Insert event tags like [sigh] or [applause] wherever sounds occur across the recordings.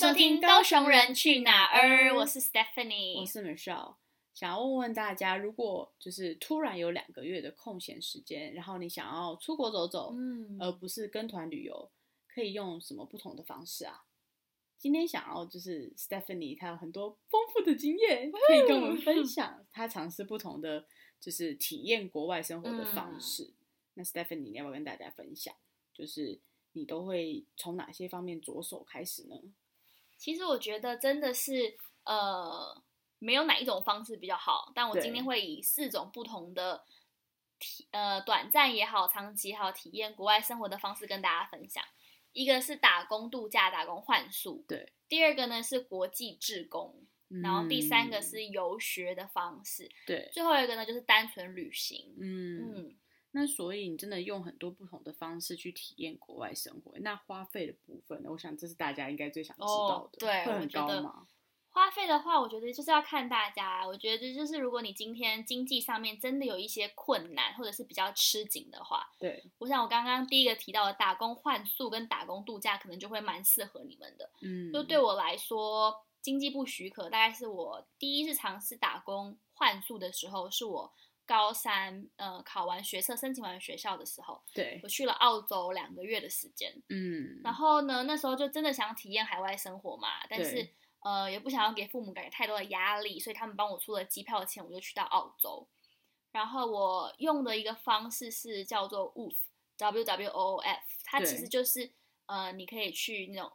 收听《高雄人去哪儿》，我是 Stephanie，我是 Michelle。想要问问大家，如果就是突然有两个月的空闲时间，然后你想要出国走走，嗯而不是跟团旅游，可以用什么不同的方式啊？今天想要就是 Stephanie，她有很多丰富的经验，可以跟我们分享。她尝试不同的就是体验国外生活的方嗯式。那 Stephanie，你要不要跟大家分享？就是你都会从哪些方面着手开始呢？其实我觉得真的是呃，没有哪一种方式比较好，但我今天会以四种不同的体呃短暂也好、长期也好体验国外生活的方式跟大家分享。一个是打工度假、打工换宿，对。第二个呢是国际志工，然后第三个嗯是游学的方式，对，最后一个呢就是单纯旅行。嗯。嗯，那所以你真的用很多不同的方式去体验国外生活，那花费的部分呢？我想这是大家应该最想知道的，哦对会很高吗？花费的话，我觉得就是要看大家。我觉得就是如果你今天经济上面真的有一些困难，或者是比较吃紧的话，对，我想我刚刚第一个提到的打工换宿跟打工度假，可能就会蛮适合你们的。嗯，就对我来说，经济不许可，大概是我第一次尝试打工换宿的时候，是我高三呃考完学测申请完学校的时候，对我，去了澳洲两个月的时间。嗯，然后呢，那时候就真的想体验海外生活嘛，但是呃也不想要给父母感觉太多的压力，所以他们帮我出了机票钱，我就去到澳洲。然后我用的一个方式是叫做 WOOF，W W O O F，它其实就是呃你可以去那种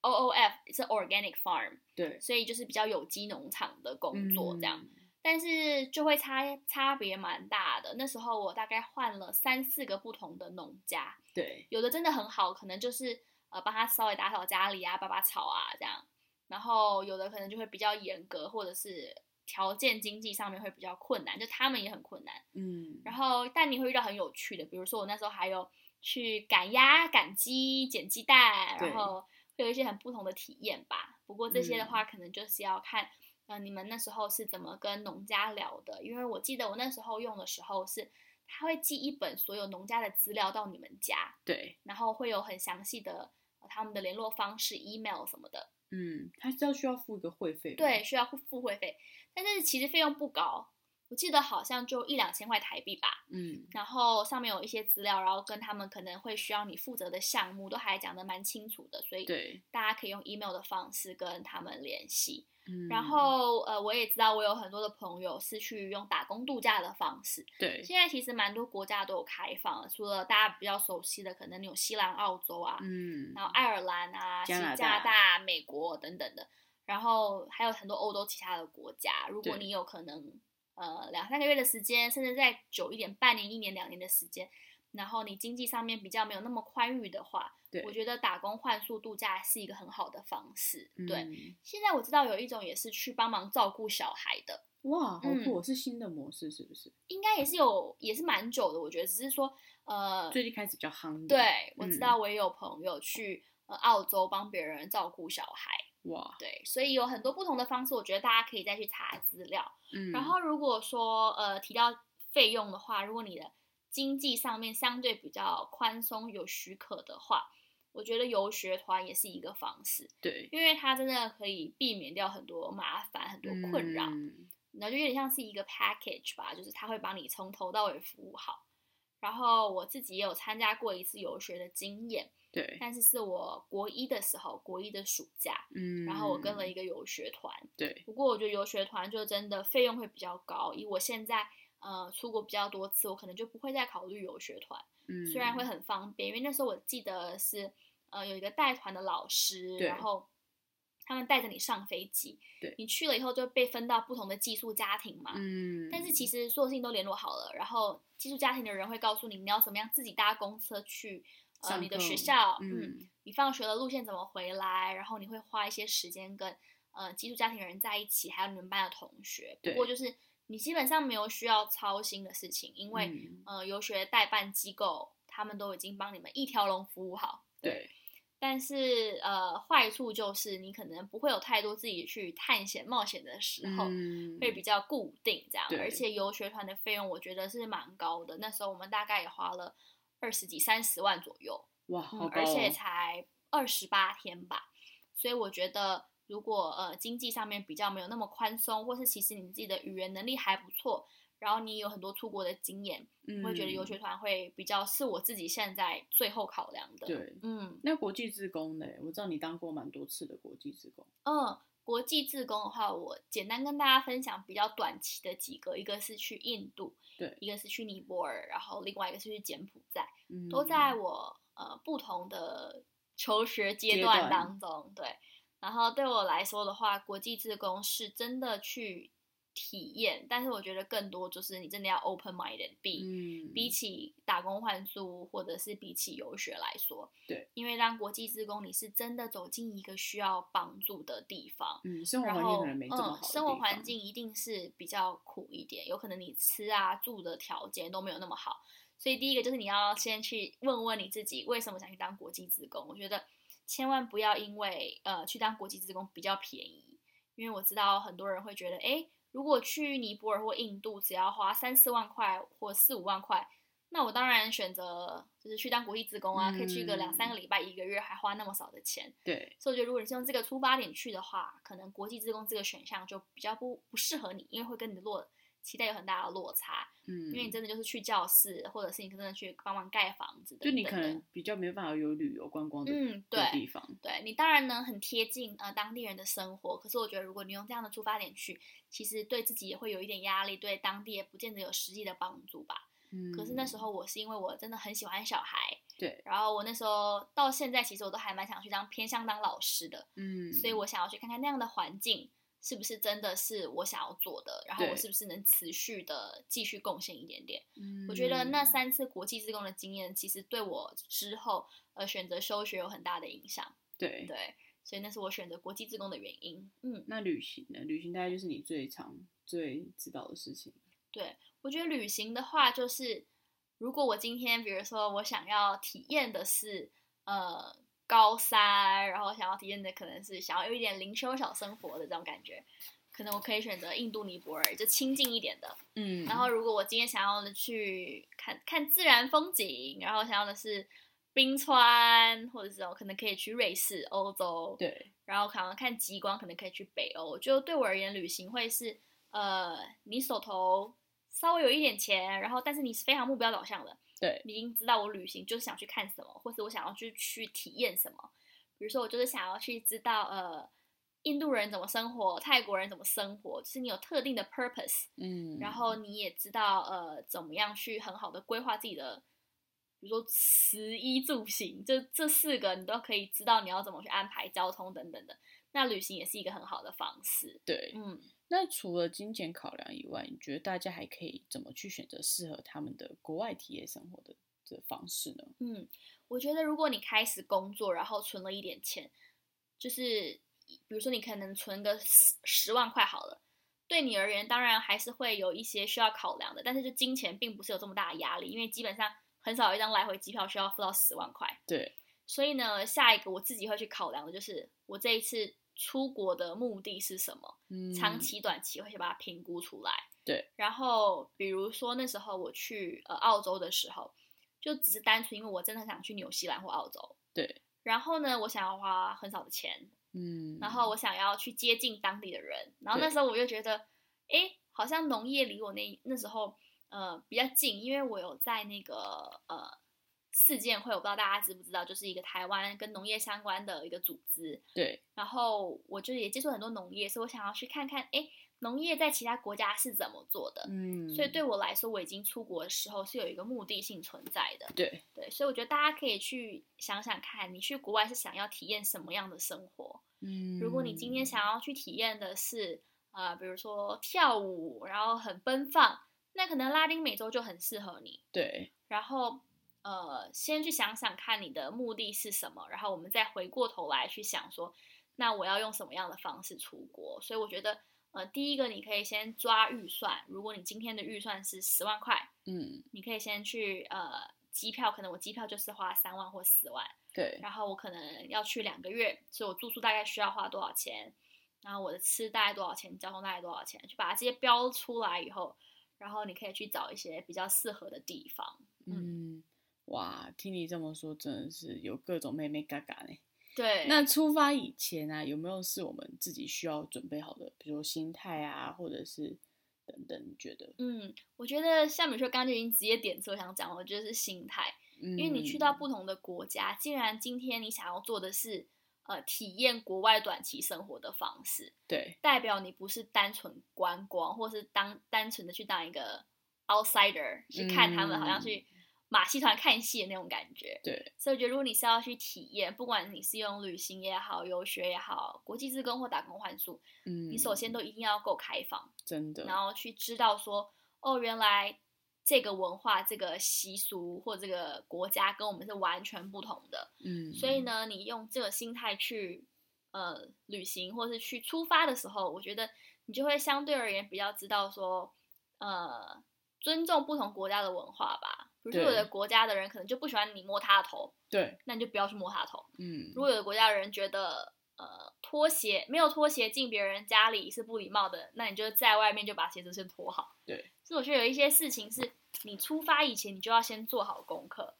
O O F 是 organic farm，对，所以就是比较有机农场的工作这样。嗯但是就会差差别蛮大的。那时候我大概换了三四个不同的农家，对，有的真的很好，可能就是呃帮他稍微打扫家里啊、拔拔草啊这样，然后有的可能就会比较严格，或者是条件经济上面会比较困难，就他们也很困难。嗯，然后但你会遇到很有趣的，比如说我那时候还有去赶鸭、赶鸡、捡鸡蛋，然后会有一些很不同的体验吧。不过这些的话，可能就是要看。呃，你们那时候是怎么跟农家聊的？因为我记得我那时候用的时候是，他会寄一本所有农家的资料到你们家，对，然后会有很详细的、呃他们的联络方式、email 什么的。嗯，他是要需要付一个会费，对，需要付付会费，但是其实费用不高，我记得好像就一两千块台币吧。嗯，然后上面有一些资料，然后跟他们可能会需要你负责的项目都还讲得蛮清楚的，所以对，大家可以用 email 的方式跟他们联系。嗯，然后呃，我也知道我有很多的朋友是去用打工度假的方式。对，现在其实蛮多国家都有开放了，除了大家比较熟悉的，可能纽西兰、澳洲啊，嗯，然后爱尔兰啊、其加拿大、美国等等的，然后还有很多欧洲其他的国家。如果你有可能呃两三个月的时间，甚至再久一点，半年、一年、两年的时间，然后你经济上面比较没有那么宽裕的话，对我觉得打工换宿度假是一个很好的方式。对，嗯现在我知道有一种也是去帮忙照顾小孩的，哇，好嗯酷哦，是新的模式是不是？应该也是有，也是蛮久的。我觉得只是说呃，最近开始比较夯的，对我知嗯道我也有朋友去。呃，澳洲帮别人照顾小孩，哇，对，所以有很多不同的方式，我觉得大家可以再去查资料。嗯，然后如果说呃提到费用的话，如果你的经济上面相对比较宽松有许可的话，我觉得游学团也是一个方式，对，因为它真的可以避免掉很多麻烦、很多困扰，嗯。然后就有点像是一个 package 吧，就是它会帮你从头到尾服务好。然后我自己也有参加过一次游学的经验，对，但是是我国一的时候，国一的暑假，嗯，然后我跟了一个游学团。对，不过我觉得游学团就真的费用会比较高，以我现在呃出国比较多次，我可能就不会再考虑游学团，嗯，虽然会很方便，因为那时候我记得是呃有一个带团的老师，然后他们带着你上飞机，对。你去了以后就被分到不同的寄宿家庭嘛，嗯，但是其实所有事情都联络好了，然后寄宿家庭的人会告诉你你要怎么样自己搭公车去呃你的学校，嗯嗯，你放学的路线怎么回来，然后你会花一些时间跟呃寄宿家庭的人在一起，还有你们班的同学。不过就是你基本上没有需要操心的事情，因为、嗯呃游学代办机构他们都已经帮你们一条龙服务好。对，但是呃，坏处就是你可能不会有太多自己去探险冒险的时候，嗯会比较固定这样。而且游学团的费用我觉得是蛮高的，那时候我们大概也花了二十几、三十万左右，哇，而且才二十八天吧。所以我觉得，如果呃经济上面比较没有那么宽松，或是其实你自己的语言能力还不错，然后你有很多出国的经验，嗯，我会觉得游学团会比较是我自己现在最后考量的。对，嗯那国际志工呢？我知道你当过蛮多次的国际志工。嗯，国际自工的话，我简单跟大家分享比较短期的几个，一个是去印度，对，一个是去尼泊尔，然后另外一个是去柬埔寨，嗯，都在我呃不同的求学阶段当中，对。然后对我来说的话，国际自工是真的去体验，但是我觉得更多就是你真的要 open minded，比、嗯，比起打工换宿或者是比起游学来说，对，因为当国际职工，你是真的走进一个需要帮助的地方。嗯，生活然后，环境可能没这么好嗯，生活环境一定是比较苦一点，有可能你吃啊住的条件都没有那么好，所以第一个就是你要先去问问你自己为什么想去当国际职工。我觉得千万不要因为呃去当国际职工比较便宜，因为我知道很多人会觉得，哎，如果去尼泊尔或印度只要花三四万块或四五万块，那我当然选择就是去当国际职工啊，可以去个两三个礼拜、一个月，还花那么少的钱。对，所以我觉得，如果你是用这个出发点去的话，可能国际职工这个选项就比较不不适合你，因为会跟你的落期待有很大的落差。嗯，因为你真的就是去教室，或者是你真的去帮忙盖房子就你可能比较没有办法有旅游观光的嗯，对地，方。对你当然呢很贴近呃当地人的生活，可是我觉得如果你用这样的出发点去，其实对自己也会有一点压力，对当地也不见得有实际的帮助吧。嗯，可是那时候我是因为我真的很喜欢小孩，对，然后我那时候到现在其实我都还蛮想去当偏向当老师的，嗯，所以我想要去看看那样的环境是不是真的是我想要做的，然后我是不是能持续的继续贡献一点点。嗯我觉得那三次国际自工的经验，其实对我之后呃选择休学有很大的影响。对对，所以那是我选择国际自工的原因。嗯，那旅行呢？旅行大概就是你最常、最知道的事情。对，我觉得旅行的话，就是如果我今天比如说我想要体验的是呃高三，然后想要体验的可能是想要有一点灵修小生活的这种感觉。可能我可以选择印度尼泊尔，就亲近一点的。嗯然后，如果我今天想要的去看看自然风景，然后想要的是冰川，或者是我可能可以去瑞士、欧洲，对，然后可能看极光，可能可以去北欧。就对我而言，旅行会是呃，你手头稍微有一点钱，然后但是你是非常目标导向的，对，你已经知道我旅行就是想去看什么，或是我想要去去体验什么。比如说，我就是想要去知道呃。印度人怎么生活，泰国人怎么生活，就是你有特定的 purpose，嗯，然后你也知道呃怎么样去很好的规划自己的，比如说食衣住行，这这四个你都可以知道你要怎么去安排交通等等的。那旅行也是一个很好的方式。对。嗯，那除了金钱考量以外，你觉得大家还可以怎么去选择适合他们的国外体验生活的的方式呢？嗯，我觉得如果你开始工作，然后存了一点钱，就是比如说你可能存个十十万块好了，对你而言当然还是会有一些需要考量的，但是就金钱并不是有这么大的压力，因为基本上很少有一张来回机票需要付到十万块。对，所以呢，下一个我自己会去考量的就是我这一次出国的目的是什么，嗯，长期、短期会先把它评估出来。对，然后比如说那时候我去呃澳洲的时候，就只是单纯因为我真的很想去纽西兰或澳洲。对，然后呢，我想要花很少的钱，嗯，然后我想要去接近当地的人，然后那时候我就觉得，哎，好像农业离我那那时候呃比较近，因为我有在那个呃世建会，我不知道大家知不知道，就是一个台湾跟农业相关的一个组织，对，然后我就也接触很多农业，所以我想要去看看，哎，农业在其他国家是怎么做的。嗯，所以对我来说，我已经出国的时候是有一个目的性存在的。对，对，所以我觉得大家可以去想想看，你去国外是想要体验什么样的生活？嗯，如果你今天想要去体验的是，呃，比如说跳舞，然后很奔放，那可能拉丁美洲就很适合你。对，然后，呃，先去想想看你的目的是什么，然后我们再回过头来去想说，那我要用什么样的方式出国？所以我觉得，呃，第一个你可以先抓预算，如果你今天的预算是十万块，嗯，你可以先去呃机票，可能我机票就是花三万或四万，对，然后我可能要去两个月，所以我住宿大概需要花多少钱，然后我的吃大概多少钱，交通大概多少钱，去把它这些标出来以后，然后你可以去找一些比较适合的地方。嗯，哇，听你这么说，真的是有各种妹妹嘎嘎呢。对，那出发以前啊，有没有是我们自己需要准备好的，比如说心态啊，或者是等等？你觉得？嗯，我觉得像比如说刚刚就已经直接点出我想讲，我觉得是心态，嗯，因为你去到不同的国家，既然今天你想要做的是呃体验国外短期生活的方式，对代表你不是单纯观光，或是当单纯的去当一个 outsider 去看他们，好像嗯去马戏团看戏的那种感觉。对，所以我觉得，如果你是要去体验，不管你是用旅行也好、游学也好、国际自工或打工换宿，嗯，你首先都一定要够开放，真的，然后去知道说，哦，原来这个文化、这个习俗或这个国家跟我们是完全不同的。嗯，所以，呢，你用这个心态去呃旅行或是去出发的时候，我觉得你就会相对而言比较知道说，呃，尊重不同国家的文化吧。比如果，有的对。国家的人可能就不喜欢你摸他的头，对，那你就不要去摸他的头。嗯，如果有的国家的人觉得呃拖鞋没有拖鞋进别人家里是不礼貌的，那你就在外面就把鞋子先脱好。对，所以我觉得有一些事情是你出发以前你就要先做好功课，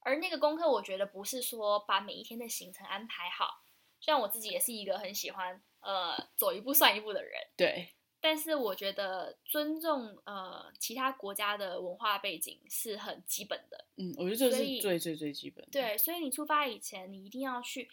而那个功课我觉得不是说把每一天的行程安排好，虽然我自己也是一个很喜欢呃走一步算一步的人，对，但是我觉得尊重呃其他国家的文化背景是很基本的。嗯，我觉得这是最最最基本的，对，所以你出发以前，你一定要去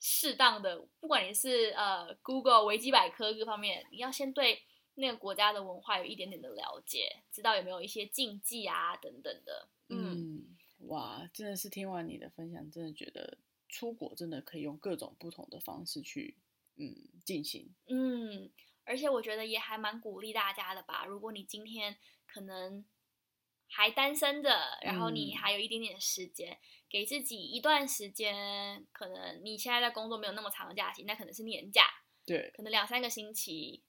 适当的，不管你是呃 Google 维基百科各方面，你要先对那个国家的文化有一点点的了解，知道有没有一些禁忌啊等等的。嗯，嗯，哇，真的是听完你的分享，真的觉得出国真的可以用各种不同的方式去嗯进行，嗯，而且我觉得也还蛮鼓励大家的吧。如果你今天可能还单身的，然后你嗯还有一点点时间，给自己一段时间，可能你现在在工作没有那么长的假期，那可能是年假，对，可能两三个星期，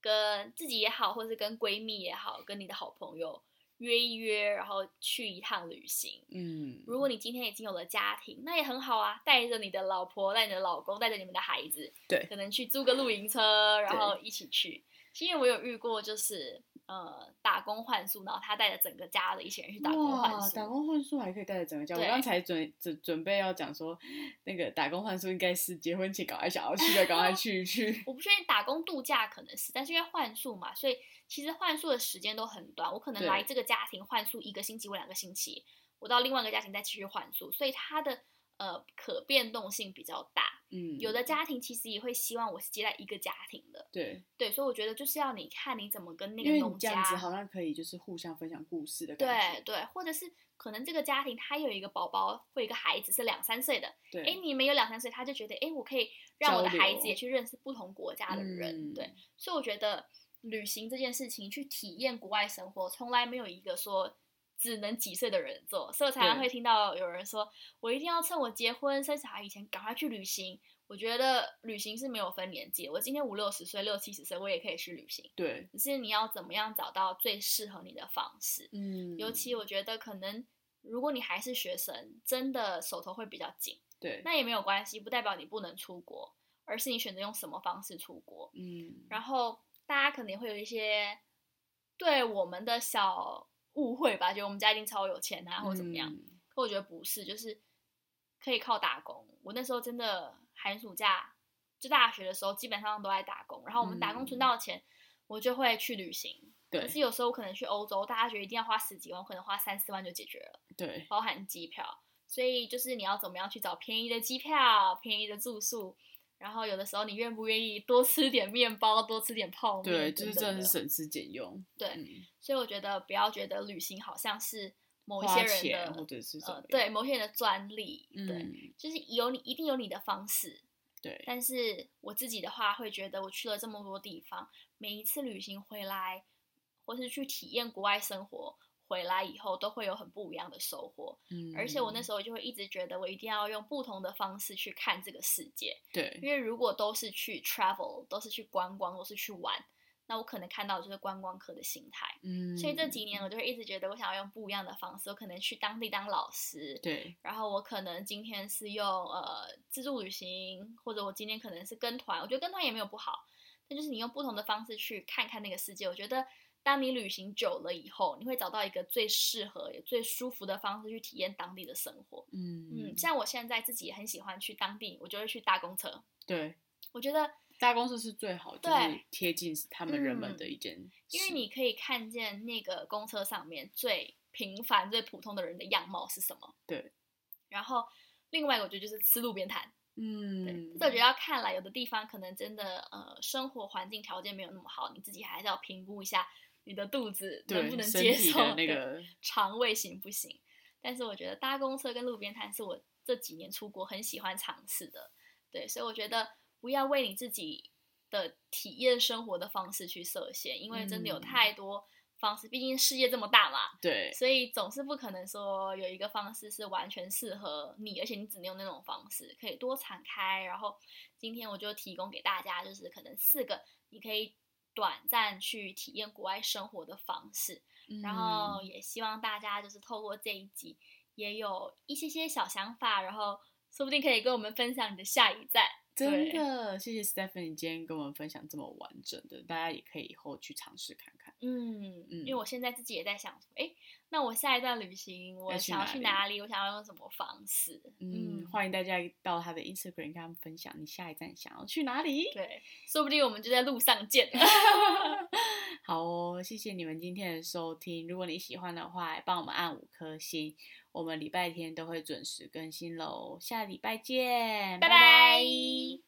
跟自己也好，或是跟闺蜜也好，跟你的好朋友约一约，然后去一趟旅行。嗯，如果你今天已经有了家庭，那也很好啊，带着你的老婆，带着你的老公，带着你们的孩子，对可能去租个露营车，然后一起去。因为我有遇过，就是呃打工换宿，然后他带着整个家的一些人去打工换哇，宿。打工换宿还可以带着整个家。我刚才准准准备要讲说，那个打工换宿应该是结婚前赶快想要去的，赶快去一去。我不确定打工度假可能是，但是因为换宿嘛，所以其实换宿的时间都很短。我可能来这个家庭换宿一个星期或两个星期，我到另外一个家庭再继续换宿，所以他的呃可变动性比较大。嗯，有的家庭其实也会希望我是接待一个家庭的，对，对，所以我觉得就是要你看你怎么跟那个样子好像可以就是互相分享故事的感觉。对对，或者是可能这个家庭他有一个宝宝或一个孩子是两三岁的，对哎，你们有两三岁，他就觉得哎，我可以让我的孩子也去认识不同国家的人，嗯对，所以我觉得旅行这件事情，去体验国外生活，从来没有一个说只能几岁的人做，所以我常常会听到有人说，我一定要趁我结婚生小孩以前赶快去旅行。我觉得旅行是没有分年纪，我今天五六十岁、六七十岁，我也可以去旅行，对，只是你要怎么样找到最适合你的方式。嗯，尤其我觉得可能如果你还是学生，真的手头会比较紧，对，那也没有关系，不代表你不能出国，而是你选择用什么方式出国。嗯，然后大家可能会有一些对我们的小误会吧，觉得我们家一定超有钱啊，或者怎么样。嗯可我觉得不是，就是可以靠打工。我那时候真的寒暑假就大学的时候，基本上都在打工。然后我们打工存到的钱，我就会去旅行。可是有时候可能去欧洲，大家觉得一定要花十几万，可能花三四万就解决了，对，包含机票。所以就是你要怎么样去找便宜的机票、便宜的住宿，然后有的时候你愿不愿意多吃点面包、多吃点泡面对，就是真的是省吃俭用。对，嗯所以我觉得不要觉得旅行好像是某一些人的呃对某些人的专利，对，嗯，就是有你一定有你的方式。对，但是我自己的话，会觉得我去了这么多地方，每一次旅行回来，或是去体验国外生活，回来以后都会有很不一样的收获。嗯，而且我那时候就会一直觉得，我一定要用不同的方式去看这个世界。对因为如果都是去 travel，都是去观光，都是去玩，那我可能看到的就是观光客的心态。嗯，所以这几年我就会一直觉得，我想要用不一样的方式，我可能去当地当老师，对然后我可能今天是用呃自助旅行，或者我今天可能是跟团，我觉得跟团也没有不好，但就是你用不同的方式去看看那个世界，我觉得当你旅行久了以后，你会找到一个最适合也最舒服的方式去体验当地的生活。嗯嗯，像我现在自己也很喜欢去当地，我就会去搭公车。对，我觉得搭公车是最好，就对是贴近他们人们嗯的一件事，因为你可以看见那个公车上面最平凡、最普通的人的样貌是什么。对。然后另外一个我觉得就是吃路边摊。对，嗯，这我觉得要看来，有的地方可能真的呃生活环境条件没有那么好，你自己还是要评估一下你的肚子能不能接受那个 [laughs] 肠胃行不行。但是我觉得搭公车跟路边摊是我这几年出国很喜欢尝试的，对，所以我觉得不要为你自己的体验生活的方式去设限，因为真的有嗯太多方式，毕竟世界这么大嘛，对，所以总是不可能说有一个方式是完全适合你，而且你只能用那种方式，可以多敞开。然后今天我就提供给大家，就是可能四个你可以短暂去体验国外生活的方式。然后嗯也希望大家就是透过这一集也有一些些小想法，然后说不定可以跟我们分享你的下一站。真的谢谢 Stephanie 今天跟我们分享这么完整的，大家也可以以后去尝试看看。嗯，嗯因为我现在自己也在想说，哎，那我下一段旅行我想要去哪里？我想要用什么方式？嗯，欢迎大家到他的 Instagram 跟他们分享你下一站想要去哪里。对，说不定我们就在路上见。[laughs] 好哦，谢谢你们今天的收听。如果你喜欢的话，帮我们按五颗星。我们礼拜天都会准时更新喽，下礼拜见，拜。拜拜